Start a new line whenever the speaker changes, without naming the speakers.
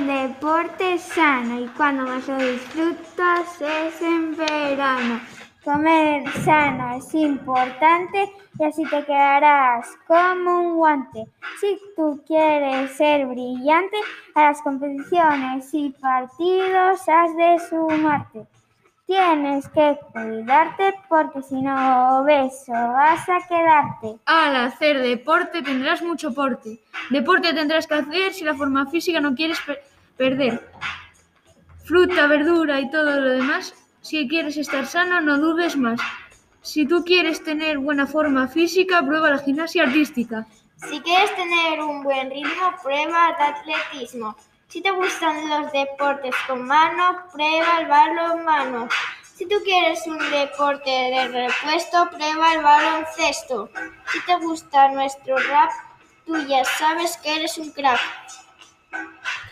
un deporte sano y cuando más lo disfrutas es en verano. Comer sano es importante y así te quedarás como un guante. Si tú quieres ser brillante, a las competiciones y partidos has de sumarte. Tienes que cuidarte porque si no obeso vas a quedarte.
Al hacer deporte tendrás mucho porte. Deporte tendrás que hacer si la forma física no quieres per- perder. Fruta, verdura y todo lo demás. Si quieres estar sano, no dudes más. Si tú quieres tener buena forma física, prueba la gimnasia artística.
Si quieres tener un buen ritmo, prueba el atletismo. Si te gustan los deportes con mano, prueba el balonmano. Si tú quieres un deporte de repuesto, prueba el baloncesto. Si te gusta nuestro rap, tú ya sabes que eres un crack.